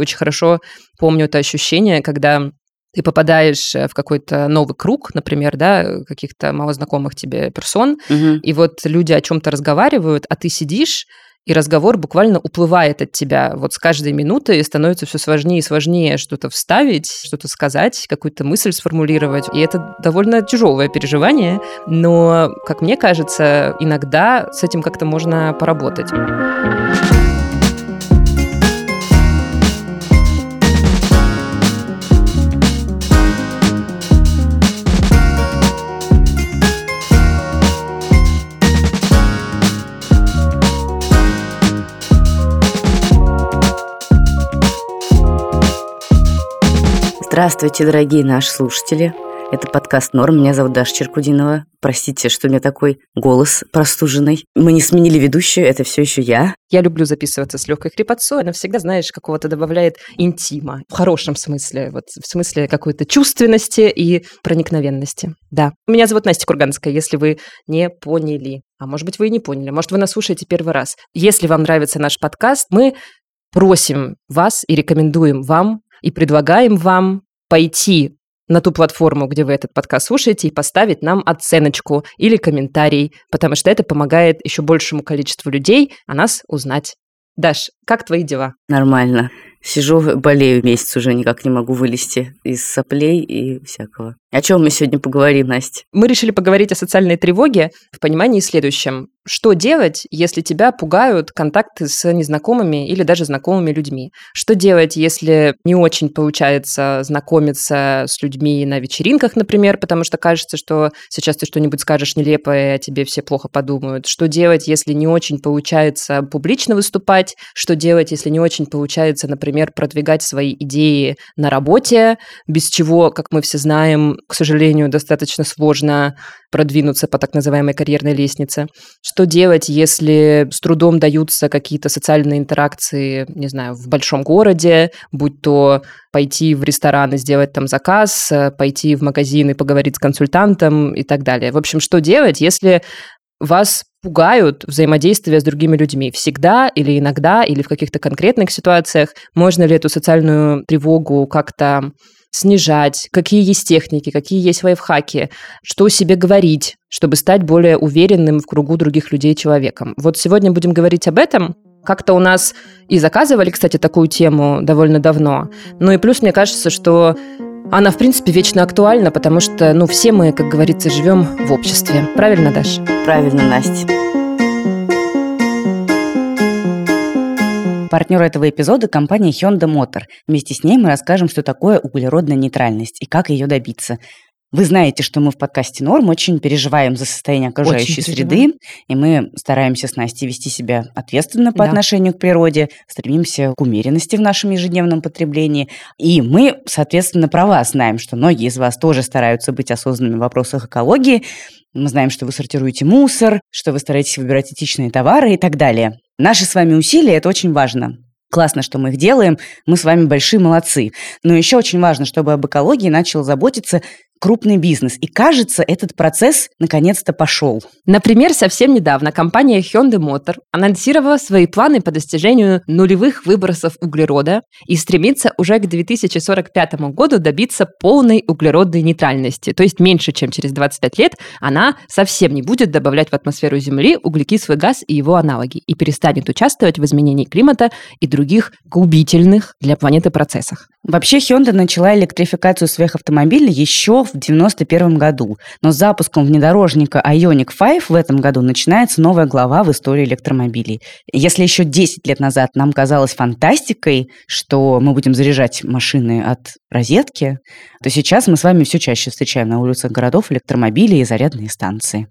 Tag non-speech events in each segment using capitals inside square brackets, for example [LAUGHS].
Очень хорошо помню это ощущение, когда ты попадаешь э, в какой-то новый круг, например, да, каких-то малознакомых тебе персон, угу. и вот люди о чем-то разговаривают, а ты сидишь и разговор буквально уплывает от тебя. Вот с каждой минутой становится все сложнее и сложнее что-то вставить, что-то сказать, какую-то мысль сформулировать. И это довольно тяжелое переживание, но, как мне кажется, иногда с этим как-то можно поработать. Здравствуйте, дорогие наши слушатели. Это подкаст «Норм». Меня зовут Даша Черкудинова. Простите, что у меня такой голос простуженный. Мы не сменили ведущую, это все еще я. Я люблю записываться с легкой хрипотцой. Она всегда, знаешь, какого-то добавляет интима. В хорошем смысле. Вот в смысле какой-то чувственности и проникновенности. Да. Меня зовут Настя Курганская, если вы не поняли. А может быть, вы и не поняли. Может, вы нас слушаете первый раз. Если вам нравится наш подкаст, мы просим вас и рекомендуем вам и предлагаем вам пойти на ту платформу, где вы этот подкаст слушаете, и поставить нам оценочку или комментарий, потому что это помогает еще большему количеству людей о нас узнать. Даш, как твои дела? Нормально. Сижу, болею месяц уже, никак не могу вылезти из соплей и всякого. О чем мы сегодня поговорим, Настя? Мы решили поговорить о социальной тревоге в понимании следующем. Что делать, если тебя пугают контакты с незнакомыми или даже знакомыми людьми? Что делать, если не очень получается знакомиться с людьми на вечеринках, например, потому что кажется, что сейчас ты что-нибудь скажешь нелепое, а тебе все плохо подумают? Что делать, если не очень получается публично выступать? Что делать, если не очень получается, например, продвигать свои идеи на работе, без чего, как мы все знаем, к сожалению, достаточно сложно продвинуться по так называемой карьерной лестнице. Что делать, если с трудом даются какие-то социальные интеракции, не знаю, в большом городе, будь то пойти в ресторан и сделать там заказ, пойти в магазин и поговорить с консультантом и так далее. В общем, что делать, если вас пугают взаимодействие с другими людьми всегда или иногда, или в каких-то конкретных ситуациях? Можно ли эту социальную тревогу как-то снижать, какие есть техники, какие есть лайфхаки, что себе говорить, чтобы стать более уверенным в кругу других людей человеком. Вот сегодня будем говорить об этом. Как-то у нас и заказывали, кстати, такую тему довольно давно. Ну и плюс мне кажется, что она, в принципе, вечно актуальна, потому что, ну, все мы, как говорится, живем в обществе. Правильно, Даша? Правильно, Настя. Партнер этого эпизода – компания Hyundai Motor. Вместе с ней мы расскажем, что такое углеродная нейтральность и как ее добиться. Вы знаете, что мы в подкасте «Норм» очень переживаем за состояние окружающей очень среды, и мы стараемся с Настей вести себя ответственно по да. отношению к природе, стремимся к умеренности в нашем ежедневном потреблении. И мы, соответственно, про вас знаем, что многие из вас тоже стараются быть осознанными в вопросах экологии. Мы знаем, что вы сортируете мусор, что вы стараетесь выбирать этичные товары и так далее. Наши с вами усилия – это очень важно. Классно, что мы их делаем, мы с вами большие молодцы. Но еще очень важно, чтобы об экологии начал заботиться крупный бизнес. И кажется, этот процесс наконец-то пошел. Например, совсем недавно компания Hyundai Motor анонсировала свои планы по достижению нулевых выбросов углерода и стремится уже к 2045 году добиться полной углеродной нейтральности. То есть меньше, чем через 25 лет, она совсем не будет добавлять в атмосферу Земли углекислый газ и его аналоги и перестанет участвовать в изменении климата и других губительных для планеты процессах. Вообще Hyundai начала электрификацию своих автомобилей еще в 1991 году, но с запуском внедорожника Ioniq 5 в этом году начинается новая глава в истории электромобилей. Если еще 10 лет назад нам казалось фантастикой, что мы будем заряжать машины от розетки, то сейчас мы с вами все чаще встречаем на улицах городов электромобили и зарядные станции.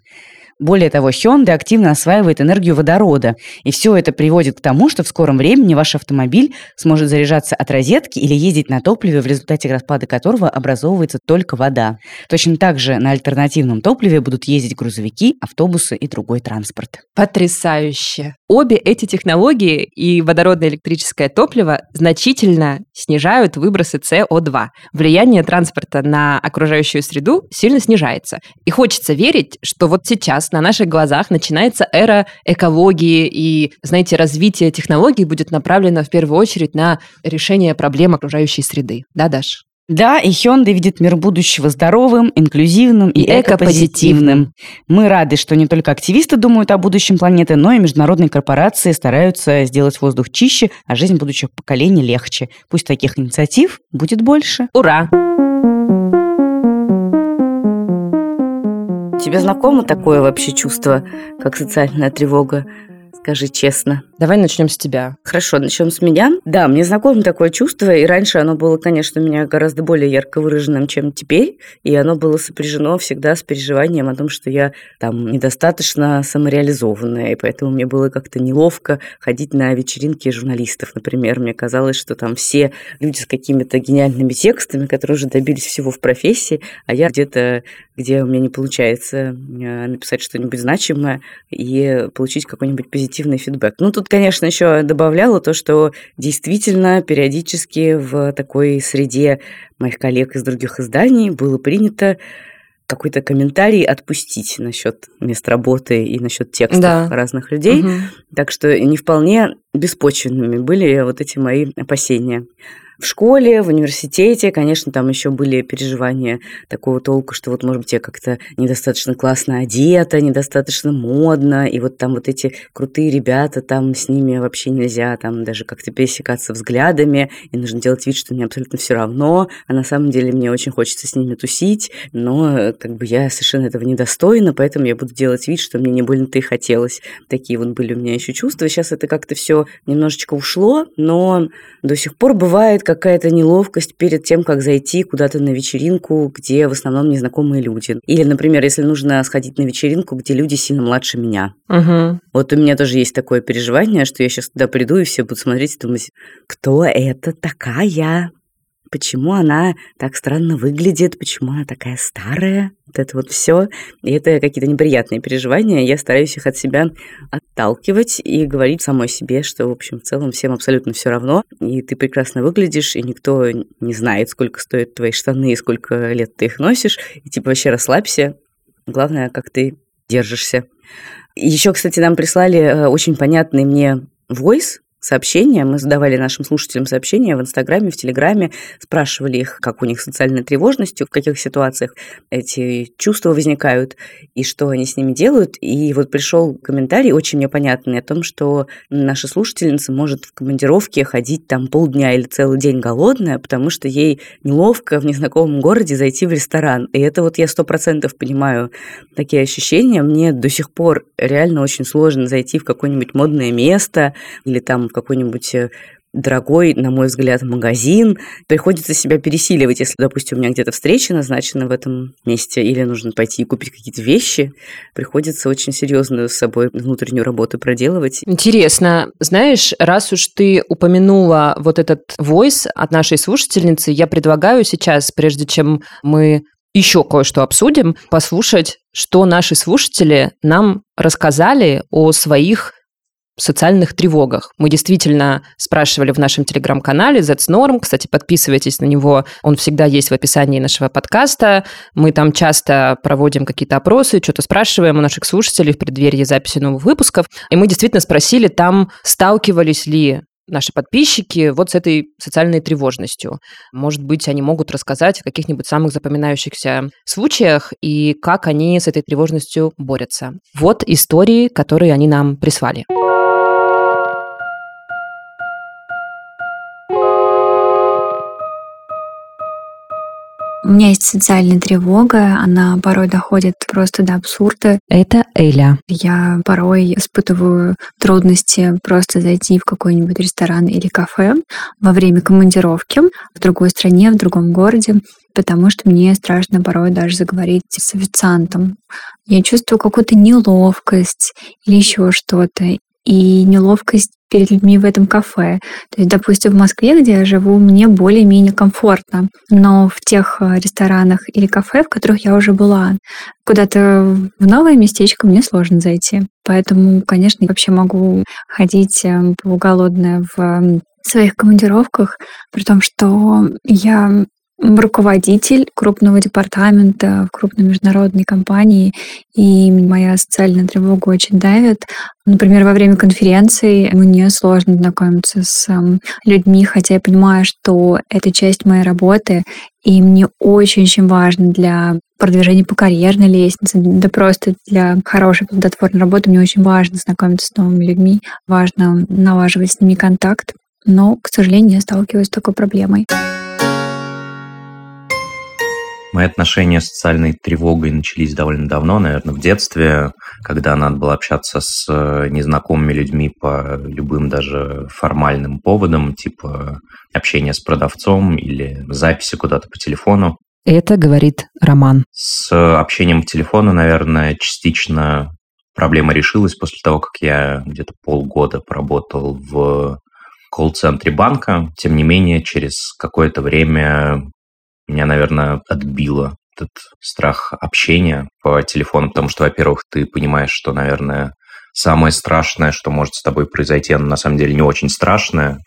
Более того, Hyundai активно осваивает энергию водорода, и все это приводит к тому, что в скором времени ваш автомобиль сможет заряжаться от розетки или ездить на топливе, в результате распада которого образовывается только вода. Точно так же на альтернативном топливе будут ездить грузовики, автобусы и другой транспорт. Потрясающе! Обе эти технологии и водородное электрическое топливо значительно снижают выбросы СО2. Влияние транспорта на окружающую среду сильно снижается. И хочется верить, что вот сейчас на наших глазах начинается эра экологии и, знаете, развитие технологий будет направлено в первую очередь на решение проблем окружающей среды. Да, Даш? Да, и Hyundai видит мир будущего здоровым, инклюзивным и, и экопозитивным. Мы рады, что не только активисты думают о будущем планеты, но и международные корпорации стараются сделать воздух чище, а жизнь будущих поколений легче. Пусть таких инициатив будет больше. Ура! Тебе знакомо такое вообще чувство, как социальная тревога? Скажи честно. Давай начнем с тебя. Хорошо, начнем с меня. Да, мне знакомо такое чувство, и раньше оно было, конечно, у меня гораздо более ярко выраженным, чем теперь, и оно было сопряжено всегда с переживанием о том, что я там недостаточно самореализованная, и поэтому мне было как-то неловко ходить на вечеринки журналистов, например. Мне казалось, что там все люди с какими-то гениальными текстами, которые уже добились всего в профессии, а я где-то, где у меня не получается э, написать что-нибудь значимое и получить какой-нибудь позитивный фидбэк. Ну, тут конечно, еще добавляла то, что действительно периодически в такой среде моих коллег из других изданий было принято какой-то комментарий отпустить насчет мест работы и насчет текстов да. разных людей. Угу. Так что не вполне беспочвенными были вот эти мои опасения. В школе, в университете, конечно, там еще были переживания такого толку, что вот, может быть, я как-то недостаточно классно одета, недостаточно модно, и вот там вот эти крутые ребята, там с ними вообще нельзя там даже как-то пересекаться взглядами, и нужно делать вид, что мне абсолютно все равно, а на самом деле мне очень хочется с ними тусить, но как бы я совершенно этого недостойна, поэтому я буду делать вид, что мне не больно-то и хотелось. Такие вот были у меня еще чувства. Сейчас это как-то все немножечко ушло, но до сих пор бывает какая-то неловкость перед тем, как зайти куда-то на вечеринку, где в основном незнакомые люди. Или, например, если нужно сходить на вечеринку, где люди сильно младше меня. Угу. Вот у меня тоже есть такое переживание, что я сейчас туда приду, и все будут смотреть и думать, кто это такая? почему она так странно выглядит, почему она такая старая, вот это вот все. И это какие-то неприятные переживания. Я стараюсь их от себя отталкивать и говорить самой себе, что, в общем, в целом всем абсолютно все равно. И ты прекрасно выглядишь, и никто не знает, сколько стоят твои штаны и сколько лет ты их носишь. И типа вообще расслабься. Главное, как ты держишься. Еще, кстати, нам прислали э, очень понятный мне voice сообщения. Мы задавали нашим слушателям сообщения в Инстаграме, в Телеграме, спрашивали их, как у них социальной тревожностью, в каких ситуациях эти чувства возникают и что они с ними делают. И вот пришел комментарий очень непонятный о том, что наша слушательница может в командировке ходить там полдня или целый день голодная, потому что ей неловко в незнакомом городе зайти в ресторан. И это вот я сто процентов понимаю такие ощущения. Мне до сих пор реально очень сложно зайти в какое-нибудь модное место или там в какой-нибудь э, дорогой, на мой взгляд, магазин. Приходится себя пересиливать, если, допустим, у меня где-то встреча назначена в этом месте, или нужно пойти и купить какие-то вещи. Приходится очень серьезную с собой внутреннюю работу проделывать. Интересно. Знаешь, раз уж ты упомянула вот этот войс от нашей слушательницы, я предлагаю сейчас, прежде чем мы еще кое-что обсудим, послушать, что наши слушатели нам рассказали о своих социальных тревогах. Мы действительно спрашивали в нашем телеграм-канале Norm. Кстати, подписывайтесь на него, он всегда есть в описании нашего подкаста. Мы там часто проводим какие-то опросы, что-то спрашиваем у наших слушателей в преддверии записи новых выпусков. И мы действительно спросили там, сталкивались ли наши подписчики вот с этой социальной тревожностью. Может быть, они могут рассказать о каких-нибудь самых запоминающихся случаях и как они с этой тревожностью борются. Вот истории, которые они нам прислали. У меня есть социальная тревога, она порой доходит просто до абсурда. Это Эля. Я порой испытываю трудности просто зайти в какой-нибудь ресторан или кафе во время командировки в другой стране, в другом городе, потому что мне страшно порой даже заговорить с официантом. Я чувствую какую-то неловкость или еще что-то и неловкость перед людьми в этом кафе. То есть, допустим, в Москве, где я живу, мне более-менее комфортно. Но в тех э, ресторанах или кафе, в которых я уже была, куда-то в новое местечко мне сложно зайти. Поэтому, конечно, вообще могу ходить э, полуголодная в своих командировках, при том, что я руководитель крупного департамента в крупной международной компании, и моя социальная тревога очень давит. Например, во время конференции мне сложно знакомиться с людьми, хотя я понимаю, что это часть моей работы, и мне очень-очень важно для продвижения по карьерной лестнице, да просто для хорошей плодотворной работы мне очень важно знакомиться с новыми людьми, важно налаживать с ними контакт, но, к сожалению, я сталкиваюсь с такой проблемой. Мои отношения с социальной тревогой начались довольно давно, наверное, в детстве, когда надо было общаться с э, незнакомыми людьми по любым даже формальным поводам, типа общения с продавцом или записи куда-то по телефону. Это говорит Роман. С общением по телефону, наверное, частично проблема решилась после того, как я где-то полгода поработал в колл-центре банка. Тем не менее, через какое-то время меня, наверное, отбило этот страх общения по телефону, потому что, во-первых, ты понимаешь, что, наверное, самое страшное, что может с тобой произойти, оно на самом деле не очень страшное.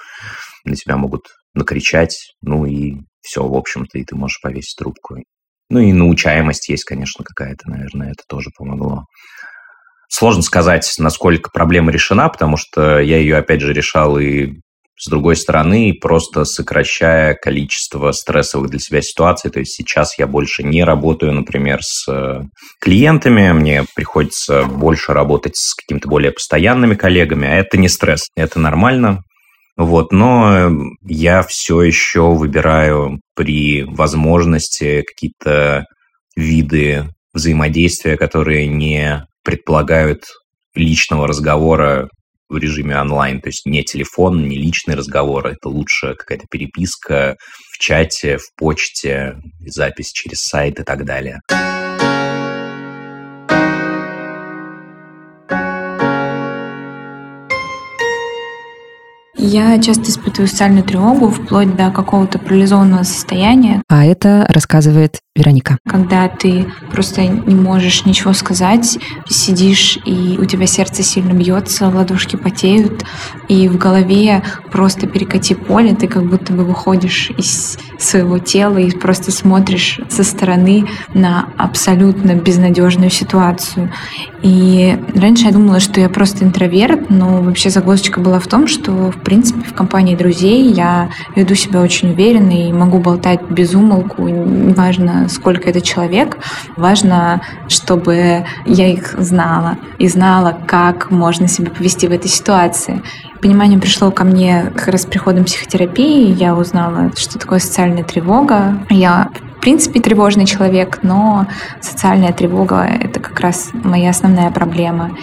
На тебя могут накричать, ну и все, в общем-то, и ты можешь повесить трубку. Ну и научаемость есть, конечно, какая-то, наверное, это тоже помогло. Сложно сказать, насколько проблема решена, потому что я ее, опять же, решал и с другой стороны, просто сокращая количество стрессовых для себя ситуаций. То есть сейчас я больше не работаю, например, с э, клиентами, мне приходится больше работать с какими-то более постоянными коллегами, а это не стресс, это нормально. Вот, но я все еще выбираю при возможности какие-то виды взаимодействия, которые не предполагают личного разговора в режиме онлайн, то есть не телефон, не личный разговор, это лучше какая-то переписка в чате, в почте, запись через сайт и так далее. Я часто испытываю социальную тревогу вплоть до какого-то парализованного состояния. А это рассказывает Вероника. Когда ты просто не можешь ничего сказать, сидишь, и у тебя сердце сильно бьется, ладошки потеют, и в голове просто перекати поле, ты как будто бы выходишь из своего тела и просто смотришь со стороны на абсолютно безнадежную ситуацию. И раньше я думала, что я просто интроверт, но вообще загвоздочка была в том, что, в принципе, в компании друзей я веду себя очень уверенно и могу болтать без умолку, неважно, сколько это человек, важно, чтобы я их знала и знала, как можно себя повести в этой ситуации. Понимание пришло ко мне как раз с приходом психотерапии. Я узнала, что такое социальная тревога. Я в принципе, тревожный человек, но социальная тревога — это как раз моя основная проблема.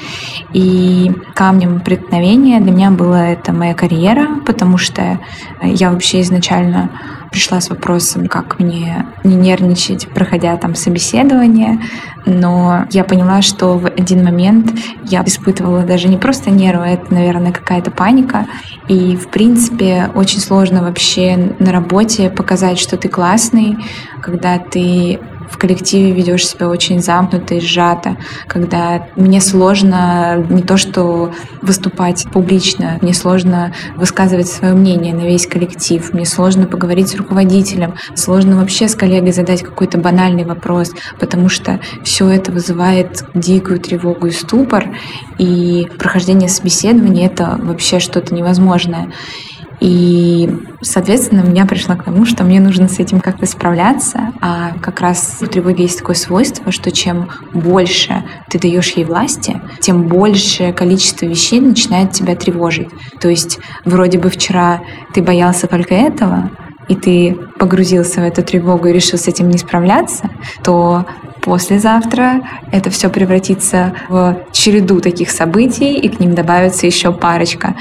И камнем преткновения для меня была это моя карьера, потому что я вообще изначально пришла с вопросом, как мне не нервничать, проходя там собеседование, но я поняла, что в один момент я испытывала даже не просто нервы, это, наверное, какая-то паника, и, в принципе, очень сложно вообще на работе показать, что ты классный, когда ты в коллективе ведешь себя очень замкнуто и сжато, когда мне сложно не то что выступать публично, мне сложно высказывать свое мнение на весь коллектив, мне сложно поговорить с руководителем, сложно вообще с коллегой задать какой-то банальный вопрос, потому что все это вызывает дикую тревогу и ступор, и прохождение собеседования — это вообще что-то невозможное. И, соответственно, меня пришла к тому, что мне нужно с этим как-то справляться. А как раз у тревоги есть такое свойство, что чем больше ты даешь ей власти, тем большее количество вещей начинает тебя тревожить. То есть вроде бы вчера ты боялся только этого, и ты погрузился в эту тревогу и решил с этим не справляться, то послезавтра это все превратится в череду таких событий, и к ним добавится еще парочка.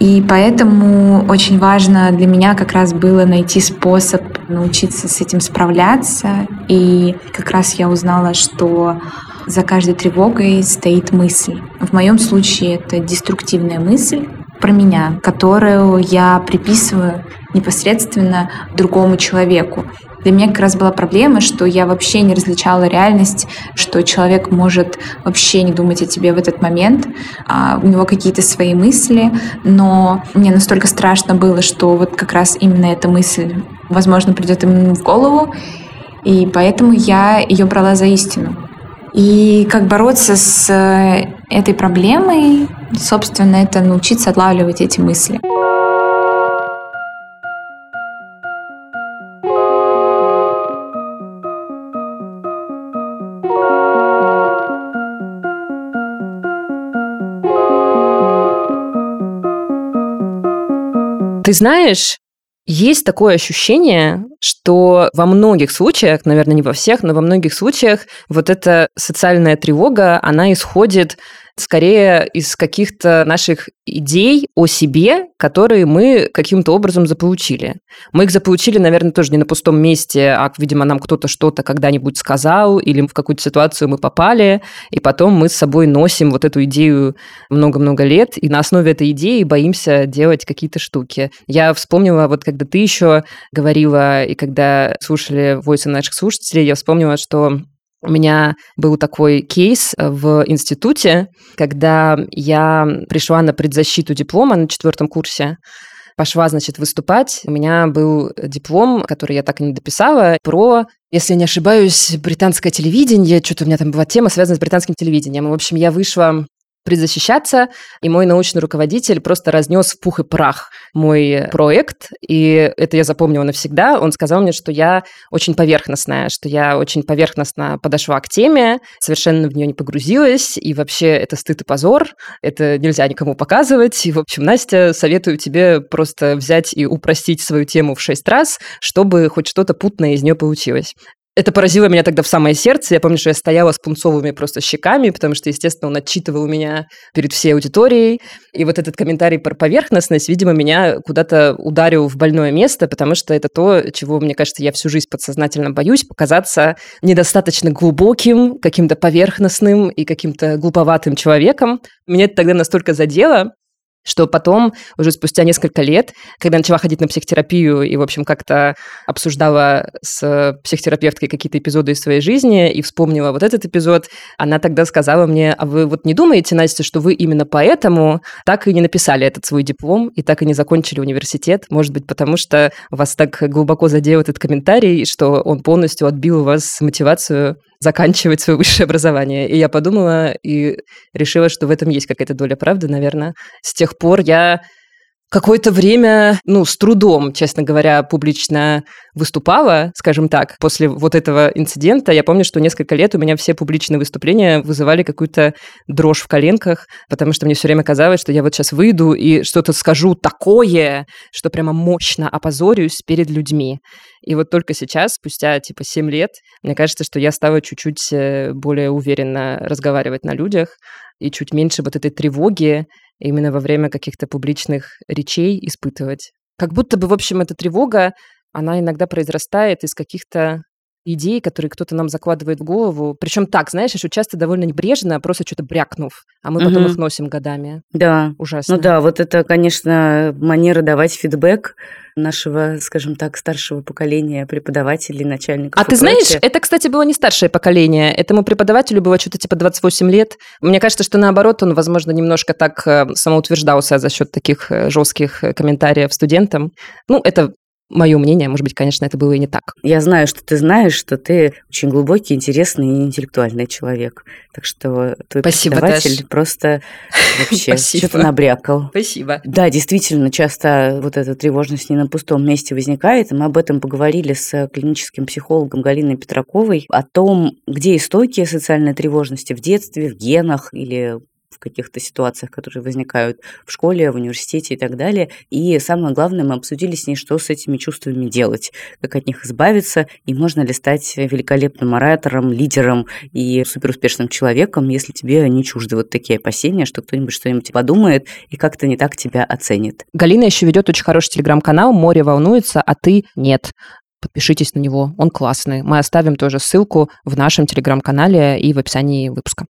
И поэтому очень важно для меня как раз было найти способ научиться с этим справляться. И как раз я узнала, что за каждой тревогой стоит мысль. В моем случае это деструктивная мысль про меня, которую я приписываю непосредственно другому человеку. Для меня как раз была проблема, что я вообще не различала реальность, что человек может вообще не думать о тебе в этот момент, а у него какие-то свои мысли, но мне настолько страшно было, что вот как раз именно эта мысль возможно, придет им в голову. И поэтому я ее брала за истину. И как бороться с э, этой проблемой, собственно, это научиться отлавливать эти мысли. Ты знаешь, есть такое ощущение, что во многих случаях, наверное, не во всех, но во многих случаях вот эта социальная тревога, она исходит скорее из каких-то наших идей о себе, которые мы каким-то образом заполучили. Мы их заполучили, наверное, тоже не на пустом месте, а, видимо, нам кто-то что-то когда-нибудь сказал, или в какую-то ситуацию мы попали, и потом мы с собой носим вот эту идею много-много лет, и на основе этой идеи боимся делать какие-то штуки. Я вспомнила, вот когда ты еще говорила, и когда слушали войсы наших слушателей, я вспомнила, что у меня был такой кейс э, в институте, когда я пришла на предзащиту диплома на четвертом курсе, пошла, значит, выступать. У меня был диплом, который я так и не дописала, про, если я не ошибаюсь, британское телевидение. Что-то у меня там была тема, связанная с британским телевидением. В общем, я вышла предзащищаться, и мой научный руководитель просто разнес в пух и прах мой проект, и это я запомнила навсегда. Он сказал мне, что я очень поверхностная, что я очень поверхностно подошла к теме, совершенно в нее не погрузилась, и вообще это стыд и позор, это нельзя никому показывать. И, в общем, Настя, советую тебе просто взять и упростить свою тему в шесть раз, чтобы хоть что-то путное из нее получилось. Это поразило меня тогда в самое сердце. Я помню, что я стояла с пунцовыми просто щеками, потому что, естественно, он отчитывал меня перед всей аудиторией. И вот этот комментарий про поверхностность, видимо, меня куда-то ударил в больное место, потому что это то, чего, мне кажется, я всю жизнь подсознательно боюсь, показаться недостаточно глубоким, каким-то поверхностным и каким-то глуповатым человеком. Меня это тогда настолько задело, что потом, уже спустя несколько лет, когда начала ходить на психотерапию и, в общем, как-то обсуждала с психотерапевткой какие-то эпизоды из своей жизни и вспомнила вот этот эпизод, она тогда сказала мне, а вы вот не думаете, Настя, что вы именно поэтому так и не написали этот свой диплом и так и не закончили университет? Может быть, потому что вас так глубоко задел этот комментарий, что он полностью отбил у вас мотивацию заканчивать свое высшее образование. И я подумала и решила, что в этом есть какая-то доля правды, наверное. С тех пор я какое-то время, ну, с трудом, честно говоря, публично выступала, скажем так, после вот этого инцидента. Я помню, что несколько лет у меня все публичные выступления вызывали какую-то дрожь в коленках, потому что мне все время казалось, что я вот сейчас выйду и что-то скажу такое, что прямо мощно опозорюсь перед людьми. И вот только сейчас, спустя типа 7 лет, мне кажется, что я стала чуть-чуть э, более уверенно разговаривать на людях и чуть меньше вот этой тревоги именно во время каких-то публичных речей испытывать. Как будто бы, в общем, эта тревога, она иногда произрастает из каких-то идей, которые кто-то нам закладывает в голову. Причем так, знаешь, еще часто довольно небрежно, просто что-то брякнув, а мы потом угу. их носим годами. Да. Ужасно. Ну да, вот это, конечно, манера давать фидбэк нашего, скажем так, старшего поколения преподавателей, начальников. А ты знаешь, это, кстати, было не старшее поколение. Этому преподавателю было что-то типа 28 лет. Мне кажется, что наоборот, он, возможно, немножко так э, самоутверждался за счет таких э, жестких э, комментариев студентам. Ну, это мое мнение, может быть, конечно, это было и не так. Я знаю, что ты знаешь, что ты очень глубокий, интересный и интеллектуальный человек. Так что твой Спасибо, преподаватель Таш. просто [LAUGHS] вообще что-то набрякал. Спасибо. Да, действительно, часто вот эта тревожность не на пустом месте возникает. мы об этом поговорили с клиническим психологом Галиной Петраковой о том, где истоки социальной тревожности в детстве, в генах или в каких-то ситуациях, которые возникают в школе, в университете и так далее. И самое главное, мы обсудили с ней, что с этими чувствами делать, как от них избавиться, и можно ли стать великолепным оратором, лидером и суперуспешным человеком, если тебе не чужды вот такие опасения, что кто-нибудь что-нибудь подумает и как-то не так тебя оценит. Галина еще ведет очень хороший телеграм-канал «Море волнуется, а ты нет» подпишитесь на него, он классный. Мы оставим тоже ссылку в нашем телеграм-канале и в описании выпуска.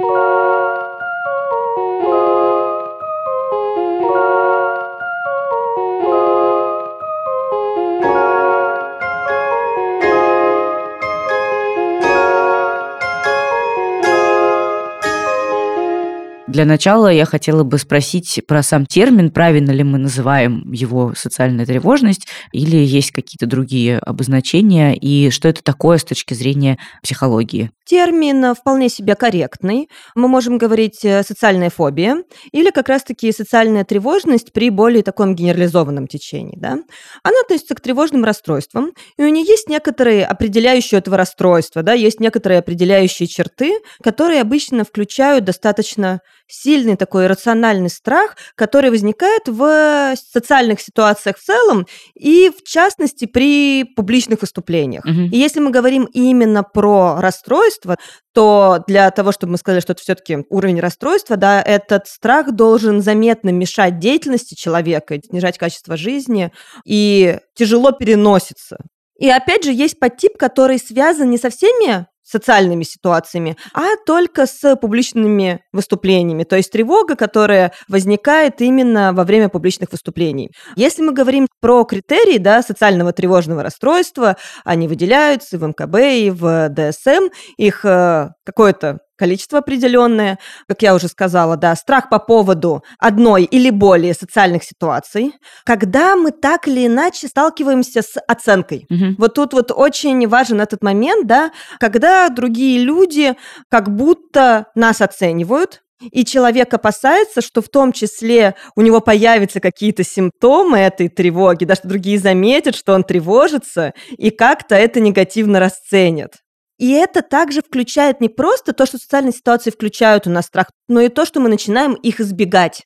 Для начала я хотела бы спросить про сам термин, правильно ли мы называем его социальная тревожность, или есть какие-то другие обозначения, и что это такое с точки зрения психологии? Термин вполне себе корректный. Мы можем говорить э, социальная фобия или как раз-таки социальная тревожность при более таком генерализованном течении. Да? Она относится к тревожным расстройствам, и у нее есть некоторые определяющие этого расстройства, да, есть некоторые определяющие черты, которые обычно включают достаточно сильный такой рациональный страх, который возникает в социальных ситуациях в целом и, в частности, при публичных выступлениях. Угу. И если мы говорим именно про расстройство, то для того, чтобы мы сказали, что это все-таки уровень расстройства, да, этот страх должен заметно мешать деятельности человека, снижать качество жизни и тяжело переносится. И опять же, есть подтип, который связан не со всеми социальными ситуациями, а только с публичными выступлениями, то есть тревога, которая возникает именно во время публичных выступлений. Если мы говорим про критерии да, социального тревожного расстройства, они выделяются в МКБ и в ДСМ, их э, какое-то количество определенное, как я уже сказала, да, страх по поводу одной или более социальных ситуаций, когда мы так или иначе сталкиваемся с оценкой. Угу. Вот тут вот очень важен этот момент, да, когда другие люди как будто нас оценивают, и человек опасается, что в том числе у него появятся какие-то симптомы этой тревоги, да, что другие заметят, что он тревожится, и как-то это негативно расценят. И это также включает не просто то, что социальные ситуации включают у нас страх, но и то, что мы начинаем их избегать.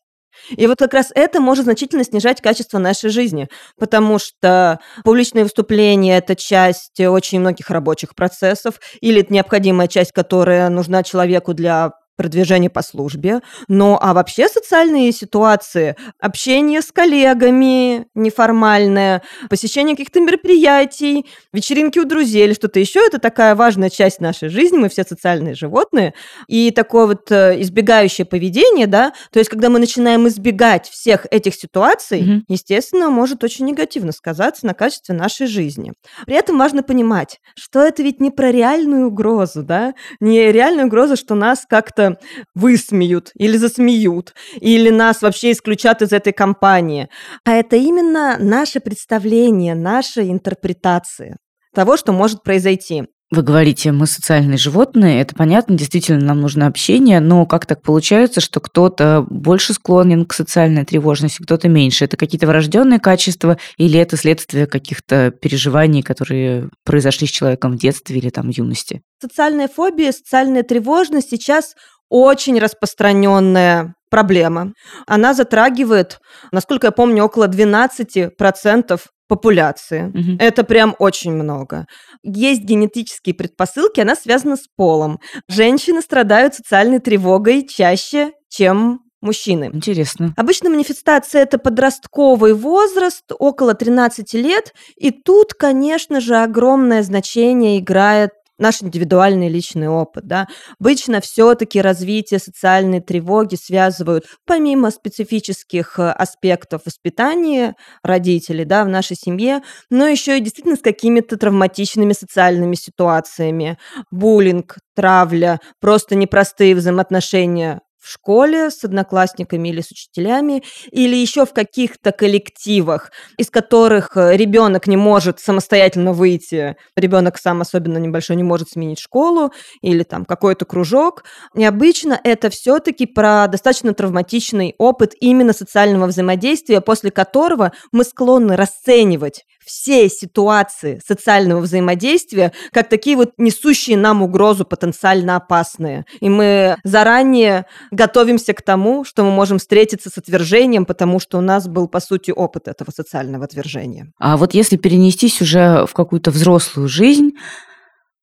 И вот как раз это может значительно снижать качество нашей жизни, потому что публичные выступления – это часть очень многих рабочих процессов, или это необходимая часть, которая нужна человеку для продвижение по службе. Ну, а вообще социальные ситуации, общение с коллегами неформальное, посещение каких-то мероприятий, вечеринки у друзей или что-то еще, это такая важная часть нашей жизни, мы все социальные животные. И такое вот э, избегающее поведение, да, то есть когда мы начинаем избегать всех этих ситуаций, mm-hmm. естественно, может очень негативно сказаться на качестве нашей жизни. При этом важно понимать, что это ведь не про реальную угрозу, да, не реальную угрозу, что нас как-то высмеют или засмеют, или нас вообще исключат из этой компании. А это именно наше представление, наша интерпретация того, что может произойти. Вы говорите, мы социальные животные, это понятно, действительно нам нужно общение, но как так получается, что кто-то больше склонен к социальной тревожности, кто-то меньше? Это какие-то врожденные качества или это следствие каких-то переживаний, которые произошли с человеком в детстве или там в юности? Социальная фобия, социальная тревожность сейчас очень распространенная проблема. Она затрагивает, насколько я помню, около 12% популяции. Угу. Это прям очень много. Есть генетические предпосылки, она связана с полом. Женщины страдают социальной тревогой чаще, чем мужчины. Интересно. Обычно манифестация – это подростковый возраст, около 13 лет. И тут, конечно же, огромное значение играет наш индивидуальный личный опыт. Да. Обычно все-таки развитие социальной тревоги связывают, помимо специфических э, аспектов воспитания родителей да, в нашей семье, но еще и действительно с какими-то травматичными социальными ситуациями. Буллинг, травля, просто непростые взаимоотношения в школе с одноклассниками или с учителями, или еще в каких-то коллективах, из которых э, ребенок не может самостоятельно выйти, ребенок сам особенно небольшой не может сменить школу или там какой-то кружок. И обычно это все-таки про достаточно травматичный опыт именно социального взаимодействия, после которого мы склонны расценивать все ситуации социального взаимодействия как такие вот несущие нам угрозу потенциально опасные. И мы заранее готовимся к тому, что мы можем встретиться с отвержением, потому что у нас был, по сути, опыт этого социального отвержения. А вот если перенестись уже в какую-то взрослую жизнь,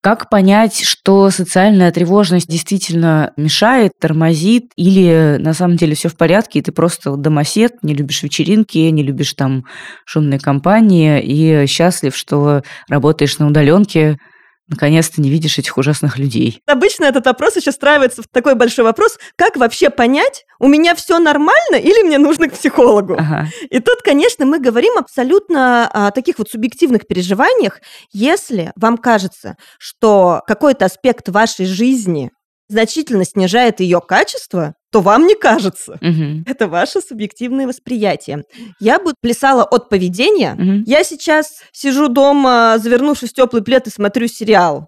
как понять, что социальная тревожность действительно мешает, тормозит, или на самом деле все в порядке, и ты просто домосед, не любишь вечеринки, не любишь там шумные компании, и счастлив, что работаешь на удаленке, наконец-то не видишь этих ужасных людей. Обычно этот вопрос еще встраивается в такой большой вопрос, как вообще понять, у меня все нормально или мне нужно к психологу? Ага. И тут, конечно, мы говорим абсолютно о таких вот субъективных переживаниях. Если вам кажется, что какой-то аспект вашей жизни значительно снижает ее качество, то вам не кажется. Мгм. Это ваше субъективное восприятие. Я бы плясала от поведения. Мгм. Я сейчас сижу дома, завернувшись в теплый плед и смотрю сериал,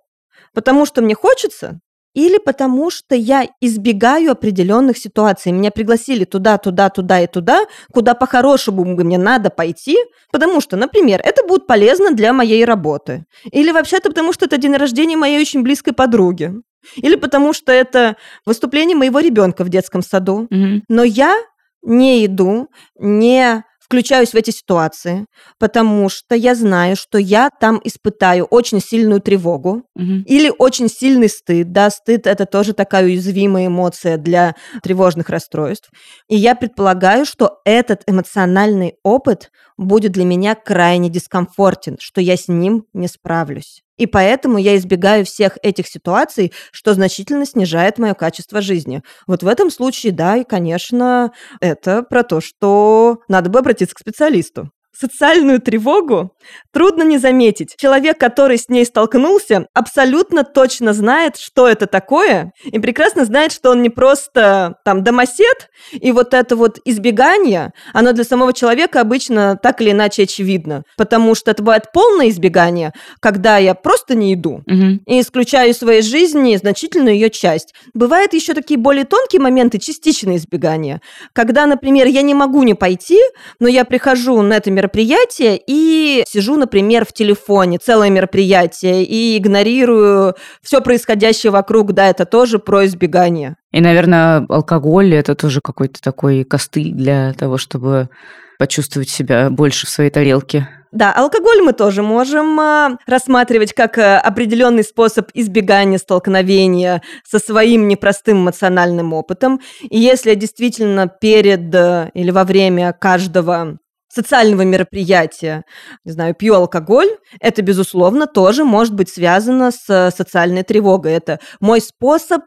потому что мне хочется, или потому что я избегаю определенных ситуаций. Меня пригласили туда, туда, туда и туда, куда по-хорошему мне надо пойти, потому что, например, это будет полезно для моей работы. Или вообще-то потому, что это день рождения моей очень близкой подруги. Или потому что это выступление моего ребенка в детском саду. Мгм. Но я не иду, не включаюсь в эти ситуации, потому что я знаю, что я там испытаю очень сильную тревогу Мгм. или очень сильный стыд. Да, стыд – это тоже такая уязвимая эмоция для тревожных расстройств. И я предполагаю, что этот эмоциональный опыт будет для меня крайне дискомфортен, что я с ним не справлюсь. И поэтому я избегаю всех этих ситуаций, что значительно снижает мое качество жизни. Вот в этом случае, да, и, конечно, это про то, что надо бы обратиться к специалисту. Социальную тревогу трудно не заметить. Человек, который с ней столкнулся, абсолютно точно знает, что это такое, и прекрасно знает, что он не просто там домосед, и вот это вот избегание, оно для самого человека обычно так или иначе очевидно, потому что это бывает полное избегание, когда я просто не иду, Мгм. и исключаю из своей жизни значительную ее часть. Бывают еще такие более тонкие моменты, частичные избегания, когда, например, я не могу не пойти, но я прихожу на это мероприятие и сижу, например, в телефоне, целое мероприятие, и игнорирую все происходящее вокруг, да, это тоже про избегание. И, наверное, алкоголь это тоже какой-то такой костыль для того, чтобы почувствовать себя больше в своей тарелке. Да, алкоголь мы тоже можем а, рассматривать как а, определенный способ избегания столкновения со своим непростым эмоциональным опытом. И если я действительно перед а, или во время каждого социального мероприятия, не знаю, пью алкоголь, это, безусловно, тоже может быть связано с а, социальной тревогой. Это мой способ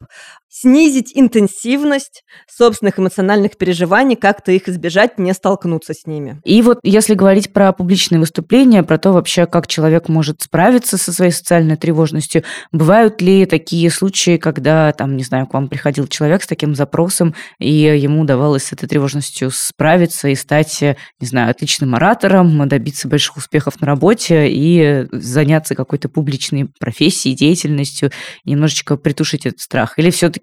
снизить интенсивность собственных эмоциональных переживаний, как-то их избежать, не столкнуться с ними. И вот если говорить про публичные выступления, про то вообще, как человек может справиться со своей социальной тревожностью, бывают ли такие случаи, когда, там, не знаю, к вам приходил человек с таким запросом, и ему удавалось с этой тревожностью справиться и стать, не знаю, отличным оратором, добиться больших успехов на работе и заняться какой-то публичной профессией, деятельностью, немножечко притушить этот страх? Или все-таки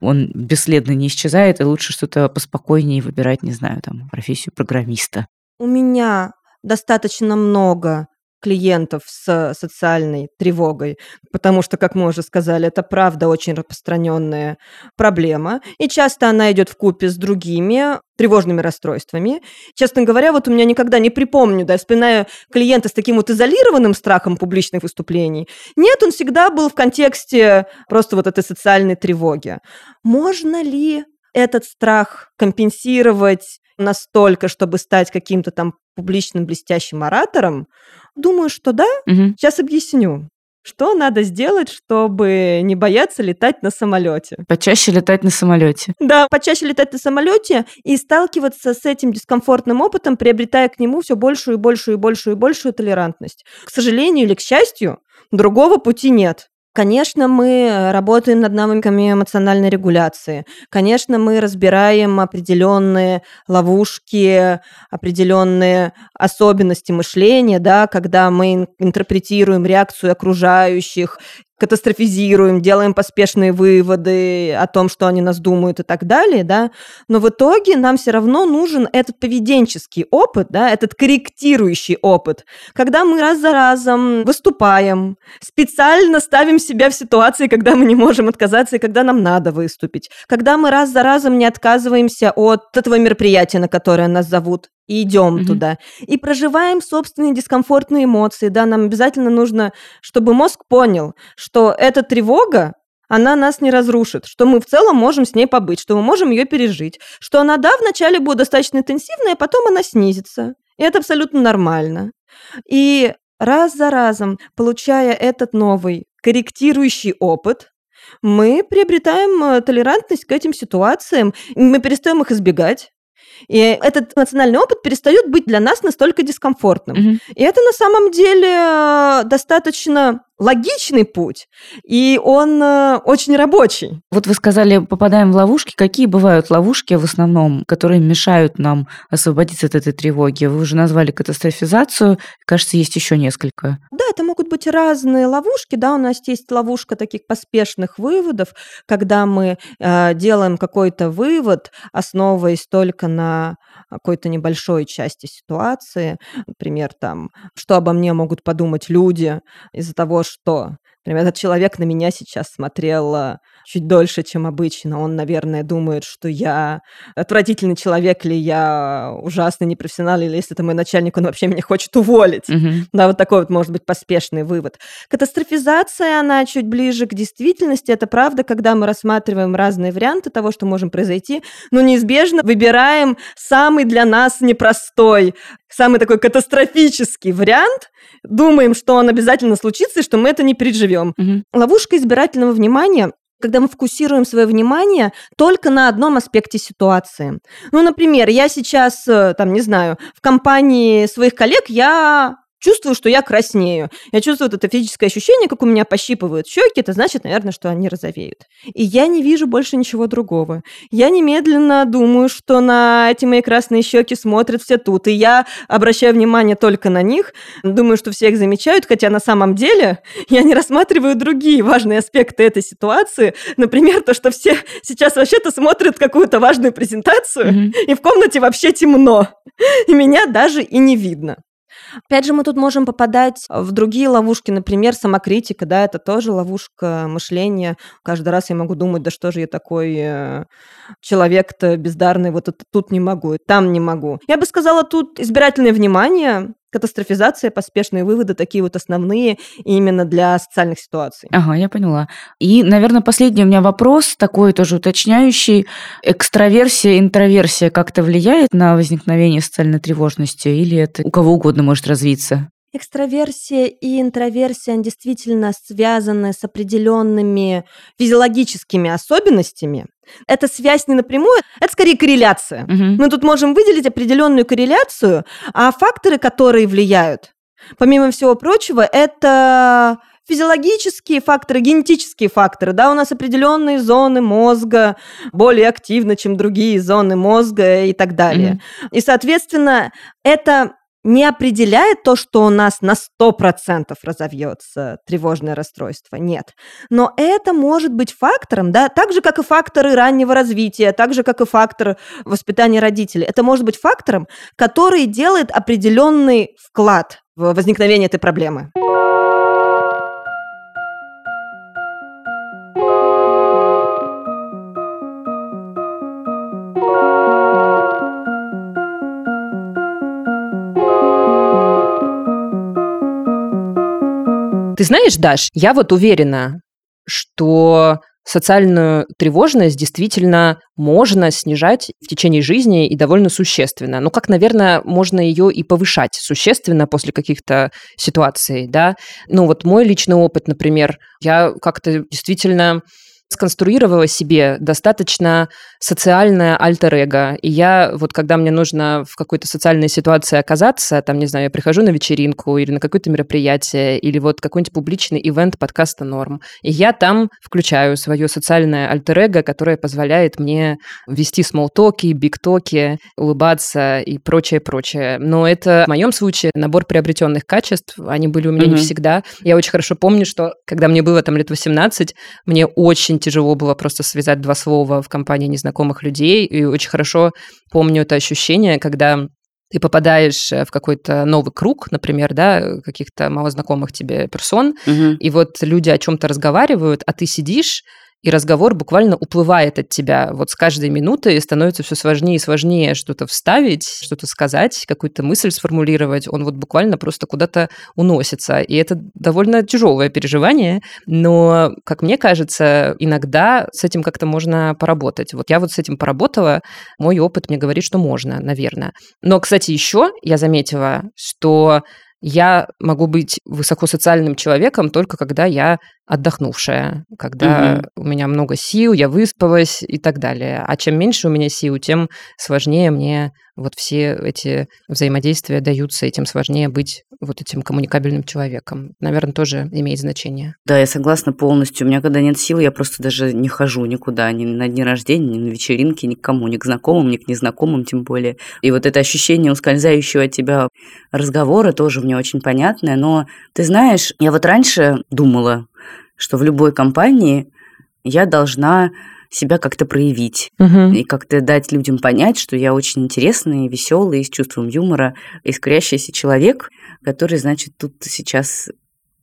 он бесследно не исчезает, и лучше что-то поспокойнее выбирать, не знаю, там, профессию программиста? У меня достаточно много клиентов с социальной тревогой, потому что, как мы уже сказали, это правда очень распространенная проблема, и часто она идет в купе с другими тревожными расстройствами. Честно говоря, вот у меня никогда не припомню, да, вспоминаю клиента с таким вот изолированным страхом публичных выступлений. Нет, он всегда был в контексте просто вот этой социальной тревоги. Можно ли этот страх компенсировать настолько, чтобы стать каким-то там публичным блестящим оратором? Думаю, что да. Мгм. Сейчас объясню. Что надо сделать, чтобы не бояться летать на самолете? Почаще летать на самолете. Да, почаще летать на самолете и сталкиваться с этим дискомфортным опытом, приобретая к нему все большую и большую и большую и большую толерантность. К сожалению или к счастью, другого пути нет. Конечно, мы работаем над навыками эмоциональной регуляции. Конечно, мы разбираем определенные ловушки, определенные особенности мышления, да, когда мы ин- интерпретируем реакцию окружающих, катастрофизируем, делаем поспешные выводы о том, что они нас думают и так далее, да, но в итоге нам все равно нужен этот поведенческий опыт, да, этот корректирующий опыт, когда мы раз за разом выступаем, специально ставим себя в ситуации, когда мы не можем отказаться и когда нам надо выступить, когда мы раз за разом не отказываемся от этого мероприятия, на которое нас зовут, и идем Мгм. туда. И проживаем собственные дискомфортные эмоции, да, нам обязательно нужно, чтобы мозг понял, что эта тревога, она нас не разрушит, что мы в целом можем с ней побыть, что мы можем ее пережить, что она, да, вначале будет достаточно интенсивная, а потом она снизится. И это абсолютно нормально. И раз за разом, получая этот новый корректирующий опыт, мы приобретаем э, толерантность к этим ситуациям, мы перестаем их избегать. И этот эмоциональный опыт перестает быть для нас настолько дискомфортным. Мгм. И это на самом деле э, достаточно логичный путь, и он э, очень рабочий. Вот вы сказали, попадаем в ловушки. Какие бывают ловушки в основном, которые мешают нам освободиться от этой тревоги? Вы уже назвали катастрофизацию. Кажется, есть еще несколько. Да, это могут быть разные ловушки. Да, у нас есть ловушка таких поспешных выводов, когда мы э, делаем какой-то вывод, основываясь только на какой-то небольшой части ситуации. Например, там, что обо мне могут подумать люди из-за того, что Например, этот человек на меня сейчас смотрел а, чуть дольше, чем обычно. Он, наверное, думает, что я отвратительный человек, или я ужасный непрофессионал, или если это мой начальник, он вообще меня хочет уволить. Мгм. Да, вот такой вот может быть поспешный вывод. Катастрофизация, она чуть ближе к действительности. Это правда, когда мы рассматриваем разные варианты того, что может произойти, но неизбежно выбираем самый для нас непростой, самый такой катастрофический вариант, думаем, что он обязательно случится и что мы это не переживем. Мгм. Ловушка избирательного внимания когда мы фокусируем свое внимание только на одном аспекте ситуации. Ну, например, я сейчас, э, там, не знаю, в компании своих коллег я чувствую, что я краснею. Я чувствую это физическое ощущение, как у меня пощипывают щеки. Это значит, наверное, что они розовеют. И я не вижу больше ничего другого. Я немедленно думаю, что на эти мои красные щеки смотрят все тут. И я обращаю внимание только на них. Думаю, что все их замечают, хотя на самом деле [LAUGHS] я не рассматриваю другие важные аспекты этой ситуации. Например, то, что все сейчас вообще-то смотрят какую-то важную презентацию, Мгм. и в комнате вообще темно. И меня даже и не видно. Опять же, мы тут можем попадать в другие ловушки, например, самокритика, да, это тоже ловушка мышления. Каждый раз я могу думать, да что же я такой э, человек-то бездарный, вот это тут не могу, там не могу. Я бы сказала, тут избирательное внимание, катастрофизация, поспешные выводы, такие вот основные именно для социальных ситуаций. Ага, я поняла. И, наверное, последний у меня вопрос, такой тоже уточняющий. Экстраверсия, интроверсия как-то влияет на возникновение социальной тревожности или это у кого угодно может развиться? Экстраверсия и интроверсия действительно связаны с определенными физиологическими особенностями. Это связь не напрямую, это скорее корреляция. Мгм. Мы тут можем выделить определенную корреляцию, а факторы, которые влияют, помимо всего прочего, это физиологические факторы, генетические факторы. Да, у нас определенные зоны мозга более активны, чем другие зоны мозга и так далее. И, соответственно, это не определяет то, что у нас на 100% разовьется тревожное расстройство. Нет. Но это может быть фактором, да, так же, как и факторы раннего развития, так же, как и фактор воспитания родителей. Это может быть фактором, который делает определенный вклад в возникновение этой проблемы. Ты знаешь, Даш, я вот уверена, что социальную тревожность действительно можно снижать в течение жизни и довольно существенно. Ну, как, наверное, можно ее и повышать существенно после каких-то ситуаций, да. Ну, вот мой личный опыт, например, я как-то действительно сконструировала себе достаточно социальное альтер-эго. И я вот, когда мне нужно в какой-то социальной ситуации оказаться, там, не знаю, я прихожу на вечеринку или на какое-то мероприятие, или вот какой-нибудь публичный ивент подкаста «Норм», и я там включаю свое социальное альтер-эго, которое позволяет мне вести смолтоки, биг-токи, улыбаться и прочее-прочее. Но это в моем случае набор приобретенных качеств, они были у меня не Мгм. всегда. Я очень хорошо помню, что когда мне было там лет 18, мне очень тяжело было просто связать два слова в компании незнакомых людей. И очень хорошо помню это ощущение, когда ты попадаешь э, в какой-то новый круг, например, да, каких-то малознакомых тебе персон, Мгм. и вот люди о чем-то разговаривают, а ты сидишь, и разговор буквально уплывает от тебя. Вот с каждой минутой становится все сложнее и сложнее что-то вставить, что-то сказать, какую-то мысль сформулировать. Он вот буквально просто куда-то уносится. И это довольно тяжелое переживание, но, как мне кажется, иногда с этим как-то можно поработать. Вот я вот с этим поработала, мой опыт мне говорит, что можно, наверное. Но, кстати, еще я заметила, что я могу быть высокосоциальным человеком только когда я отдохнувшая, когда угу. у меня много сил, я выспалась и так далее. А чем меньше у меня сил, тем сложнее мне вот все эти взаимодействия даются, и тем сложнее быть вот этим коммуникабельным человеком. Наверное, тоже имеет значение. Да, я согласна полностью. У меня когда нет сил, я просто даже не хожу никуда, ни на дни рождения, ни на вечеринки, ни к кому, ни к знакомым, ни к незнакомым тем более. И вот это ощущение ускользающего от тебя разговора тоже мне очень понятное. Но ты знаешь, я вот раньше думала, что в любой компании я должна себя как-то проявить угу. и как-то дать людям понять, что я очень интересный, веселый, с чувством юмора, искрящийся человек, который, значит, тут сейчас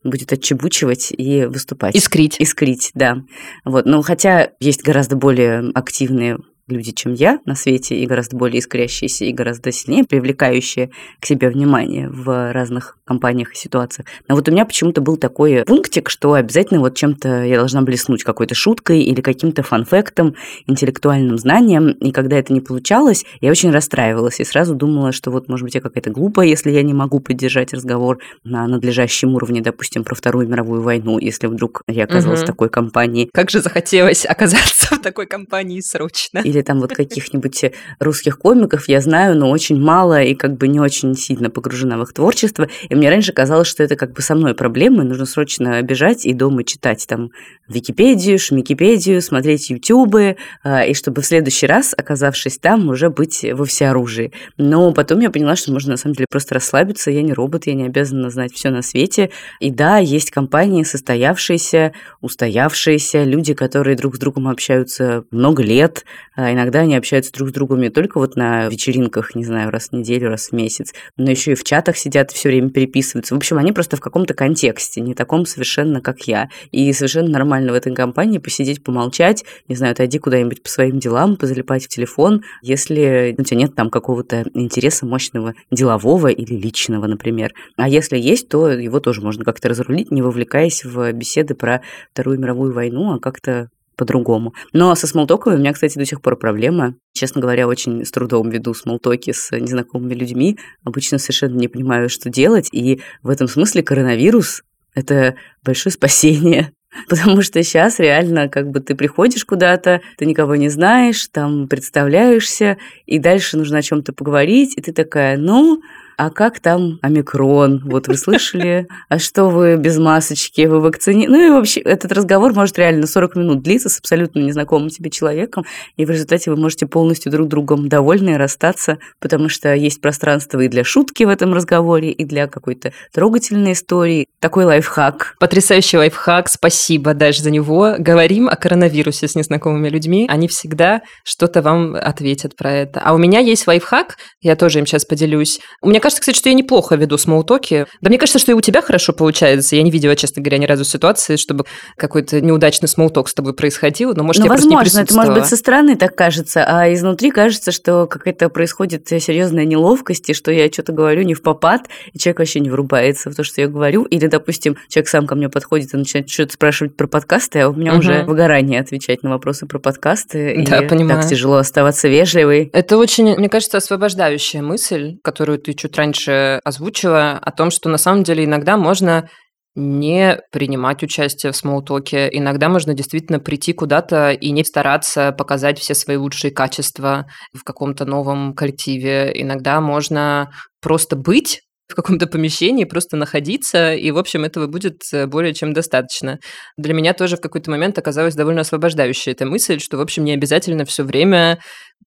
будет отчебучивать и выступать. Искрить. Искрить, да. Вот. Ну, хотя есть гораздо более активные люди, чем я на свете, и гораздо более искрящиеся, и гораздо сильнее привлекающие к себе внимание в разных компаниях и ситуациях. Но вот у меня почему-то был такой пунктик, что обязательно вот чем-то я должна блеснуть, какой-то шуткой или каким-то фанфектом, интеллектуальным знанием, и когда это не получалось, я очень расстраивалась и сразу думала, что вот, может быть, я какая-то глупая, если я не могу поддержать разговор на надлежащем уровне, допустим, про Вторую мировую войну, если вдруг я оказалась угу. в такой компании. Как же захотелось оказаться в такой компании срочно или там вот каких-нибудь русских комиков я знаю, но очень мало и как бы не очень сильно погружена в их творчество. И мне раньше казалось, что это как бы со мной проблемы, нужно срочно бежать и дома читать там Википедию, Шмикипедию, смотреть Ютубы, а, и чтобы в следующий раз, оказавшись там, уже быть во всеоружии. Но потом я поняла, что можно на самом деле просто расслабиться, я не робот, я не обязана знать все на свете. И да, есть компании состоявшиеся, устоявшиеся, люди, которые друг с другом общаются много лет, а иногда они общаются друг с другом не только вот на вечеринках, не знаю, раз в неделю, раз в месяц, но еще и в чатах сидят, все время переписываются. В общем, они просто в каком-то контексте, не таком совершенно, как я. И совершенно нормально в этой компании посидеть, помолчать, не знаю, отойди куда-нибудь по своим делам, позалипать в телефон, если у тебя нет там какого-то интереса мощного делового или личного, например. А если есть, то его тоже можно как-то разрулить, не вовлекаясь в беседы про Вторую мировую войну, а как-то по-другому. Но со смолтоками у меня, кстати, до сих пор проблема. Честно говоря, очень с трудом веду смолтоки с незнакомыми людьми. Обычно совершенно не понимаю, что делать. И в этом смысле коронавирус – это большое спасение. [LAUGHS] Потому что сейчас реально как бы ты приходишь куда-то, ты никого не знаешь, там представляешься, и дальше нужно о чем-то поговорить, и ты такая, ну, а как там омикрон? Вот вы слышали? А что вы без масочки? Вы вакцини... Ну и вообще этот разговор может реально 40 минут длиться с абсолютно незнакомым тебе человеком, и в результате вы можете полностью друг другом довольны и расстаться, потому что есть пространство и для шутки в этом разговоре, и для какой-то трогательной истории. Такой лайфхак. Потрясающий лайфхак. Спасибо даже за него. Говорим о коронавирусе с незнакомыми людьми. Они всегда что-то вам ответят про это. А у меня есть лайфхак, я тоже им сейчас поделюсь. У меня кажется, кстати, что я неплохо веду смолтоки. Да мне кажется, что и у тебя хорошо получается. Я не видела, честно говоря, ни разу ситуации, чтобы какой-то неудачный смолток с тобой происходил. Но, может, ну, я возможно, это может быть со стороны так кажется, а изнутри кажется, что какая-то происходит серьезная неловкость, и что я что-то говорю не в попад, и человек вообще не врубается в то, что я говорю. Или, допустим, человек сам ко мне подходит и начинает что-то спрашивать про подкасты, а у меня угу. уже выгорание отвечать на вопросы про подкасты. Да, и понимаю. так тяжело оставаться вежливой. Это очень, мне кажется, освобождающая мысль, которую ты чуть раньше озвучила, о том, что на самом деле иногда можно не принимать участие в смолтоке. Иногда можно действительно прийти куда-то и не стараться показать все свои лучшие качества в каком-то новом коллективе. Иногда можно просто быть в каком-то помещении, просто находиться, и, в общем, этого будет э, более чем достаточно. Для меня тоже в какой-то момент оказалась довольно освобождающая эта мысль, что, в общем, не обязательно все время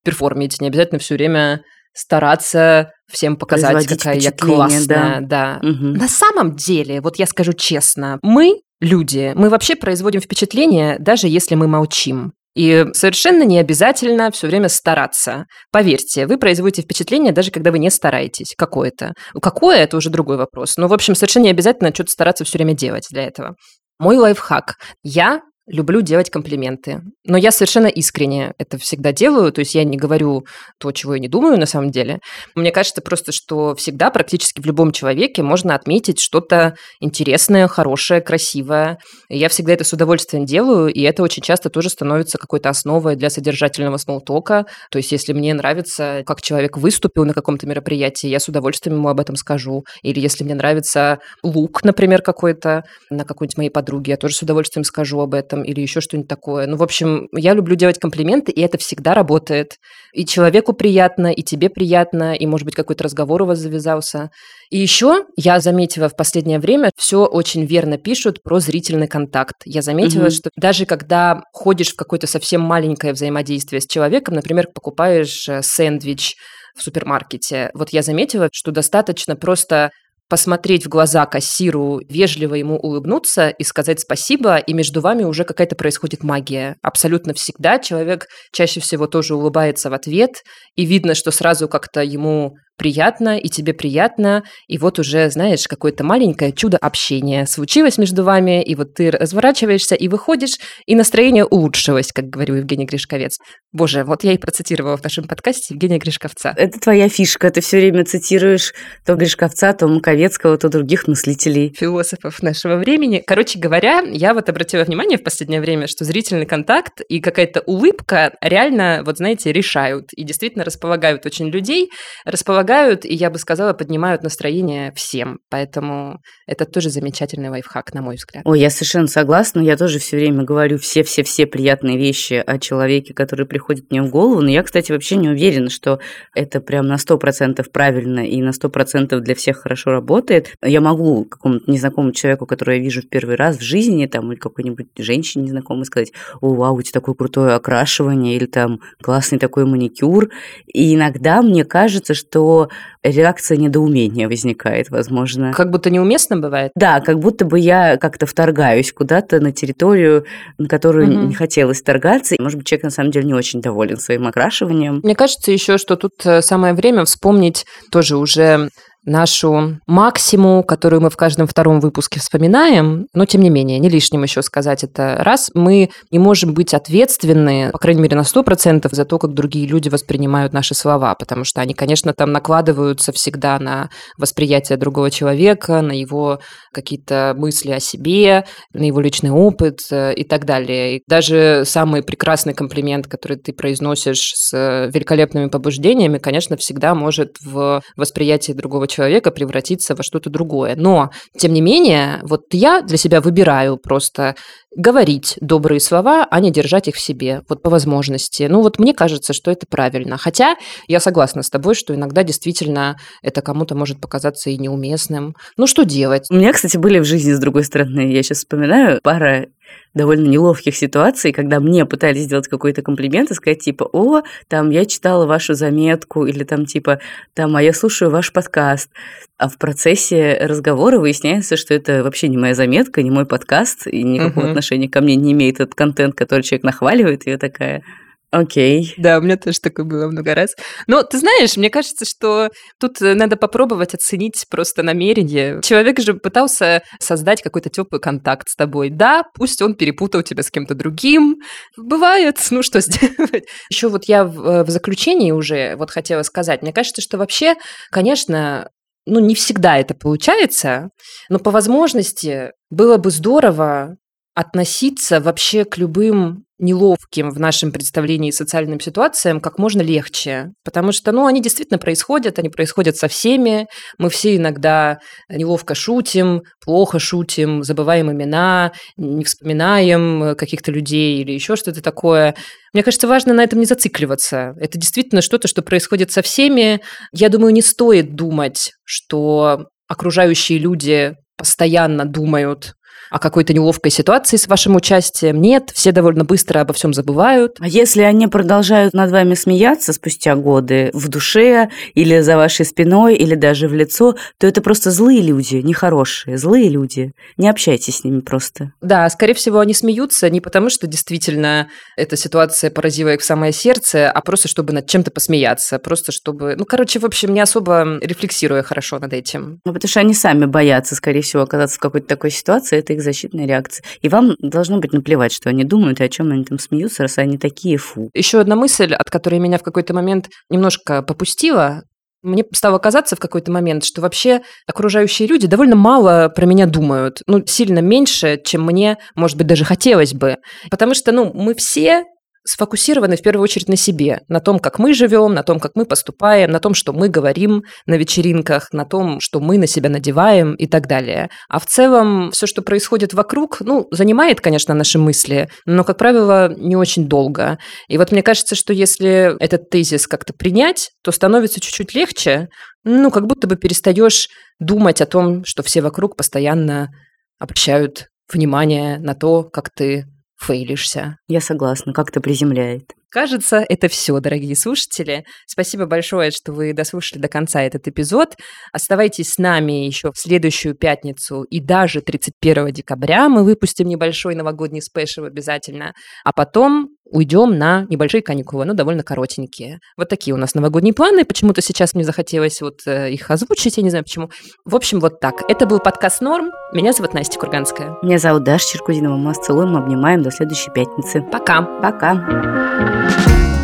перформить, не обязательно все время стараться всем показать, какая я классная. Да. да. Угу. На самом деле, вот я скажу честно, мы люди, мы вообще производим впечатление, даже если мы молчим. И совершенно не обязательно все время стараться. Поверьте, вы производите впечатление, даже когда вы не стараетесь. Какое-то. Какое – это уже другой вопрос. Но, в общем, совершенно не обязательно что-то стараться все время делать для этого. Мой лайфхак. Я люблю делать комплименты. Но я совершенно искренне это всегда делаю, то есть я не говорю то, чего я не думаю на самом деле. Мне кажется просто, что всегда практически в любом человеке можно отметить что-то интересное, хорошее, красивое. я всегда это с удовольствием делаю, и это очень часто тоже становится какой-то основой для содержательного смолтока. То есть если мне нравится, как человек выступил на каком-то мероприятии, я с удовольствием ему об этом скажу. Или если мне нравится лук, например, какой-то на какой-нибудь моей подруге, я тоже с удовольствием скажу об этом или еще что-нибудь такое. Ну, в общем, я люблю делать комплименты, и это всегда работает. И человеку приятно, и тебе приятно, и, может быть, какой-то разговор у вас завязался. И еще я заметила в последнее время, все очень верно пишут про зрительный контакт. Я заметила, угу. что даже когда ходишь в какое-то совсем маленькое взаимодействие с человеком, например, покупаешь э, сэндвич в супермаркете, вот я заметила, что достаточно просто посмотреть в глаза кассиру, вежливо ему улыбнуться и сказать спасибо, и между вами уже какая-то происходит магия. Абсолютно всегда человек чаще всего тоже улыбается в ответ, и видно, что сразу как-то ему приятно, и тебе приятно, и вот уже, знаешь, какое-то маленькое чудо общения случилось между вами, и вот ты разворачиваешься и выходишь, и настроение улучшилось, как говорил Евгений Гришковец. Боже, вот я и процитировала в нашем подкасте Евгения Гришковца. Это твоя фишка, ты все время цитируешь то Гришковца, то Маковецкого, то других мыслителей. Философов нашего времени. Короче говоря, я вот обратила внимание в последнее время, что зрительный контакт и какая-то улыбка реально, вот знаете, решают и действительно располагают очень людей, располагают помогают, и я бы сказала, поднимают настроение всем. Поэтому это тоже замечательный лайфхак, на мой взгляд. Ой, я совершенно согласна. Я тоже все время говорю все-все-все приятные вещи о человеке, который приходит мне в голову. Но я, кстати, вообще не уверена, что это прям на 100% правильно и на 100% для всех хорошо работает. Я могу какому-то незнакомому человеку, которого я вижу в первый раз в жизни, там, или какой-нибудь женщине незнакомой сказать, о, вау, у тебя такое крутое окрашивание, или там классный такой маникюр. И иногда мне кажется, что реакция недоумения возникает, возможно. Как будто неуместно бывает? Да, как будто бы я как-то вторгаюсь куда-то на территорию, на которую угу. не хотелось вторгаться. Может быть, человек на самом деле не очень доволен своим окрашиванием. Мне кажется еще, что тут э, самое время вспомнить тоже уже нашу максиму, которую мы в каждом втором выпуске вспоминаем, но тем не менее, не лишним еще сказать это. Раз мы не можем быть ответственны, по крайней мере, на 100% за то, как другие люди воспринимают наши слова, потому что они, конечно, там накладываются всегда на восприятие другого человека, на его какие-то мысли о себе, на его личный опыт э, и так далее. И даже самый прекрасный комплимент, который ты произносишь с великолепными побуждениями, конечно, всегда может в восприятии другого человека превратиться во что-то другое. Но, тем не менее, вот я для себя выбираю просто говорить добрые слова, а не держать их в себе, вот по возможности. Ну вот мне кажется, что это правильно. Хотя я согласна с тобой, что иногда действительно это кому-то может показаться и неуместным. Ну что делать? У меня, кстати, были в жизни, с другой стороны, я сейчас вспоминаю, пара довольно неловких ситуаций, когда мне пытались сделать какой-то комплимент и сказать типа, о, там, я читала вашу заметку, или там типа, там, а я слушаю ваш подкаст. А в процессе разговора выясняется, что это вообще не моя заметка, не мой подкаст, и никакого uh-huh. отношения ко мне не имеет этот контент, который человек нахваливает, и я такая, Окей. Да, у меня тоже такое было много раз. Но ты знаешь, мне кажется, что тут э, надо попробовать оценить просто намерение. Человек же пытался создать какой-то теплый контакт с тобой. Да, пусть он перепутал тебя с кем-то другим. Бывает, [LAUGHS] ну что сделать. Еще вот я в, э, в заключении уже вот хотела сказать. Мне кажется, что вообще, конечно, ну, не всегда это получается, но по возможности было бы здорово относиться вообще к любым неловким в нашем представлении социальным ситуациям как можно легче. Потому что, ну, они действительно происходят, они происходят со всеми. Мы все иногда неловко шутим, плохо шутим, забываем имена, не вспоминаем каких-то людей или еще что-то такое. Мне кажется, важно на этом не зацикливаться. Это действительно что-то, что происходит со всеми. Я думаю, не стоит думать, что окружающие люди постоянно думают о какой-то неловкой ситуации с вашим участием. Нет, все довольно быстро обо всем забывают. А если они продолжают над вами смеяться спустя годы в душе или за вашей спиной, или даже в лицо, то это просто злые люди, нехорошие, злые люди. Не общайтесь с ними просто. Да, скорее всего, они смеются не потому, что действительно эта ситуация поразила их в самое сердце, а просто чтобы над чем-то посмеяться, просто чтобы... Ну, короче, в общем, не особо рефлексируя хорошо над этим. Ну, потому что они сами боятся, скорее всего, оказаться в какой-то такой ситуации, это их защитная реакция. И вам должно быть наплевать, что они думают и о чем они там смеются, раз они такие фу. Еще одна мысль, от которой меня в какой-то момент немножко попустила, мне стало казаться в какой-то момент, что вообще окружающие люди довольно мало про меня думают. Ну, сильно меньше, чем мне, может быть, даже хотелось бы. Потому что, ну, мы все сфокусированы в первую очередь на себе, на том, как мы живем, на том, как мы поступаем, на том, что мы говорим на вечеринках, на том, что мы на себя надеваем и так далее. А в целом все, что происходит вокруг, ну, занимает, конечно, наши мысли, но, как правило, не очень долго. И вот мне кажется, что если этот тезис как-то принять, то становится чуть-чуть легче, ну, как будто бы перестаешь думать о том, что все вокруг постоянно обращают внимание на то, как ты фейлишься. Я согласна, как-то приземляет. Кажется, это все, дорогие слушатели. Спасибо большое, что вы дослушали до конца этот эпизод. Оставайтесь с нами еще в следующую пятницу и даже 31 декабря мы выпустим небольшой новогодний спешл обязательно. А потом уйдем на небольшие каникулы, ну, довольно коротенькие. Вот такие у нас новогодние планы. Почему-то сейчас мне захотелось вот э, их озвучить, я не знаю почему. В общем, вот так. Это был подкаст «Норм». Меня зовут Настя Курганская. Меня зовут Даша Черкудинова. Мы вас целуем, обнимаем. До следующей пятницы. Пока. Пока.